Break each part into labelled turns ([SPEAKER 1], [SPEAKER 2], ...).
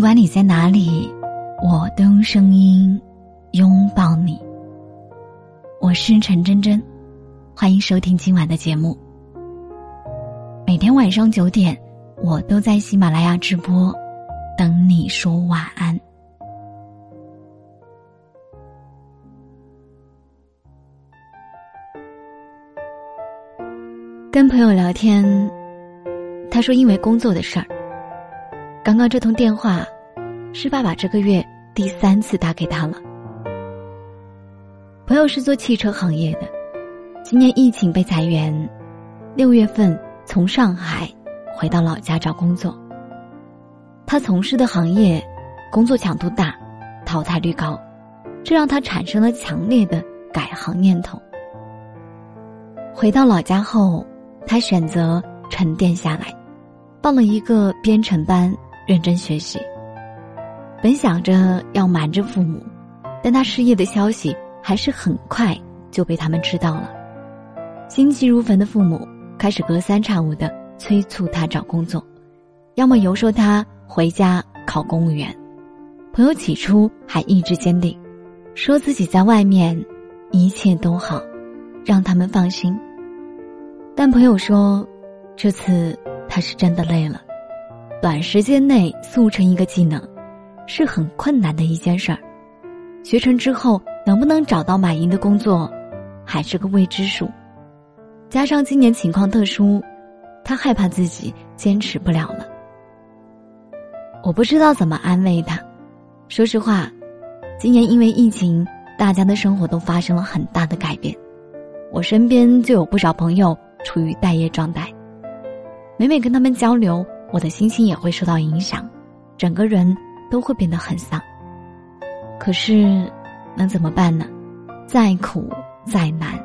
[SPEAKER 1] 不管你在哪里，我都用声音拥抱你。我是陈真真，欢迎收听今晚的节目。每天晚上九点，我都在喜马拉雅直播，等你说晚安。跟朋友聊天，他说因为工作的事儿。刚刚这通电话，是爸爸这个月第三次打给他了。朋友是做汽车行业的，今年疫情被裁员，六月份从上海回到老家找工作。他从事的行业，工作强度大，淘汰率高，这让他产生了强烈的改行念头。回到老家后，他选择沉淀下来，报了一个编程班。认真学习。本想着要瞒着父母，但他失业的消息还是很快就被他们知道了。心急如焚的父母开始隔三差五的催促他找工作，要么游说他回家考公务员。朋友起初还意志坚定，说自己在外面一切都好，让他们放心。但朋友说，这次他是真的累了。短时间内速成一个技能，是很困难的一件事儿。学成之后能不能找到满意的工作，还是个未知数。加上今年情况特殊，他害怕自己坚持不了了。我不知道怎么安慰他。说实话，今年因为疫情，大家的生活都发生了很大的改变。我身边就有不少朋友处于待业状态，每每跟他们交流。我的心情也会受到影响，整个人都会变得很丧。可是，能怎么办呢？再苦再难，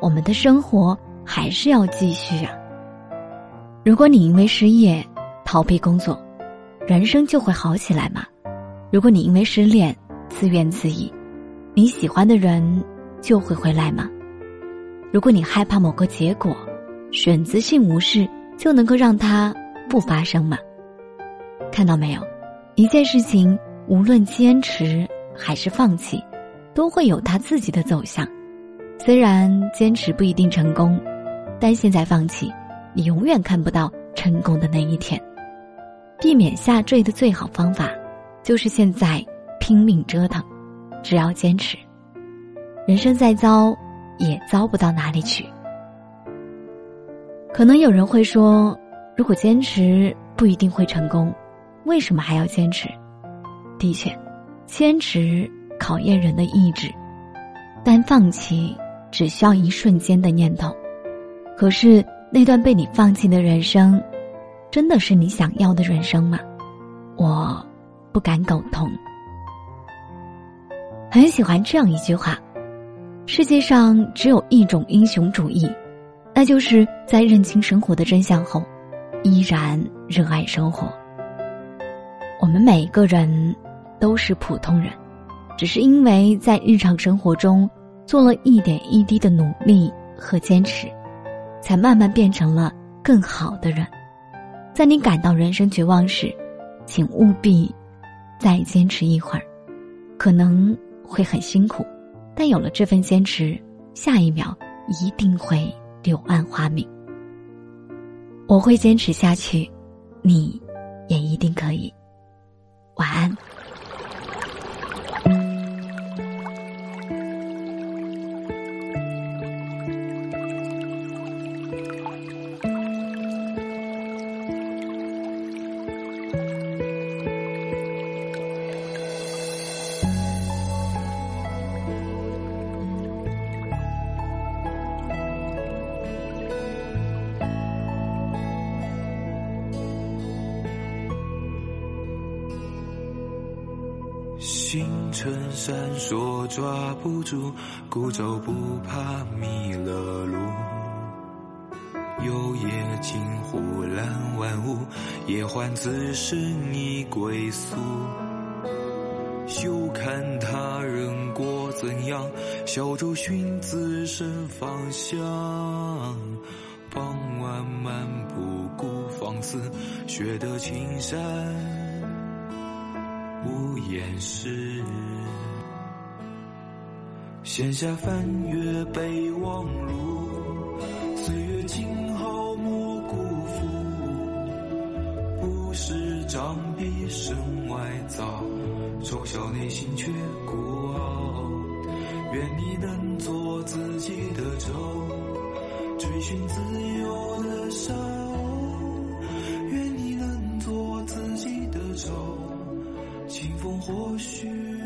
[SPEAKER 1] 我们的生活还是要继续啊。如果你因为失业逃避工作，人生就会好起来吗？如果你因为失恋自怨自艾，你喜欢的人就会回来吗？如果你害怕某个结果，选择性无视就能够让他。不发生吗？看到没有，一件事情无论坚持还是放弃，都会有它自己的走向。虽然坚持不一定成功，但现在放弃，你永远看不到成功的那一天。避免下坠的最好方法，就是现在拼命折腾。只要坚持，人生再糟，也糟不到哪里去。可能有人会说。如果坚持不一定会成功，为什么还要坚持？的确，坚持考验人的意志，但放弃只需要一瞬间的念头。可是那段被你放弃的人生，真的是你想要的人生吗？我不敢苟同。很喜欢这样一句话：世界上只有一种英雄主义，那就是在认清生活的真相后。依然热爱生活。我们每个人都是普通人，只是因为在日常生活中做了一点一滴的努力和坚持，才慢慢变成了更好的人。在你感到人生绝望时，请务必再坚持一会儿，可能会很辛苦，但有了这份坚持，下一秒一定会柳暗花明。我会坚持下去，你也一定可以。晚安。
[SPEAKER 2] 星辰闪烁，抓不住，孤舟不怕迷了路。幽夜惊呼揽万物，夜换此生已归宿。休看他人过怎样，小舟寻自身方向。傍晚漫步孤芳寺，学得青山。不掩饰。闲暇翻阅备忘录，岁月静好莫辜负。不是长臂身外造，丑笑内心却孤傲。愿你能做自己的舟，追寻自由的沙或许。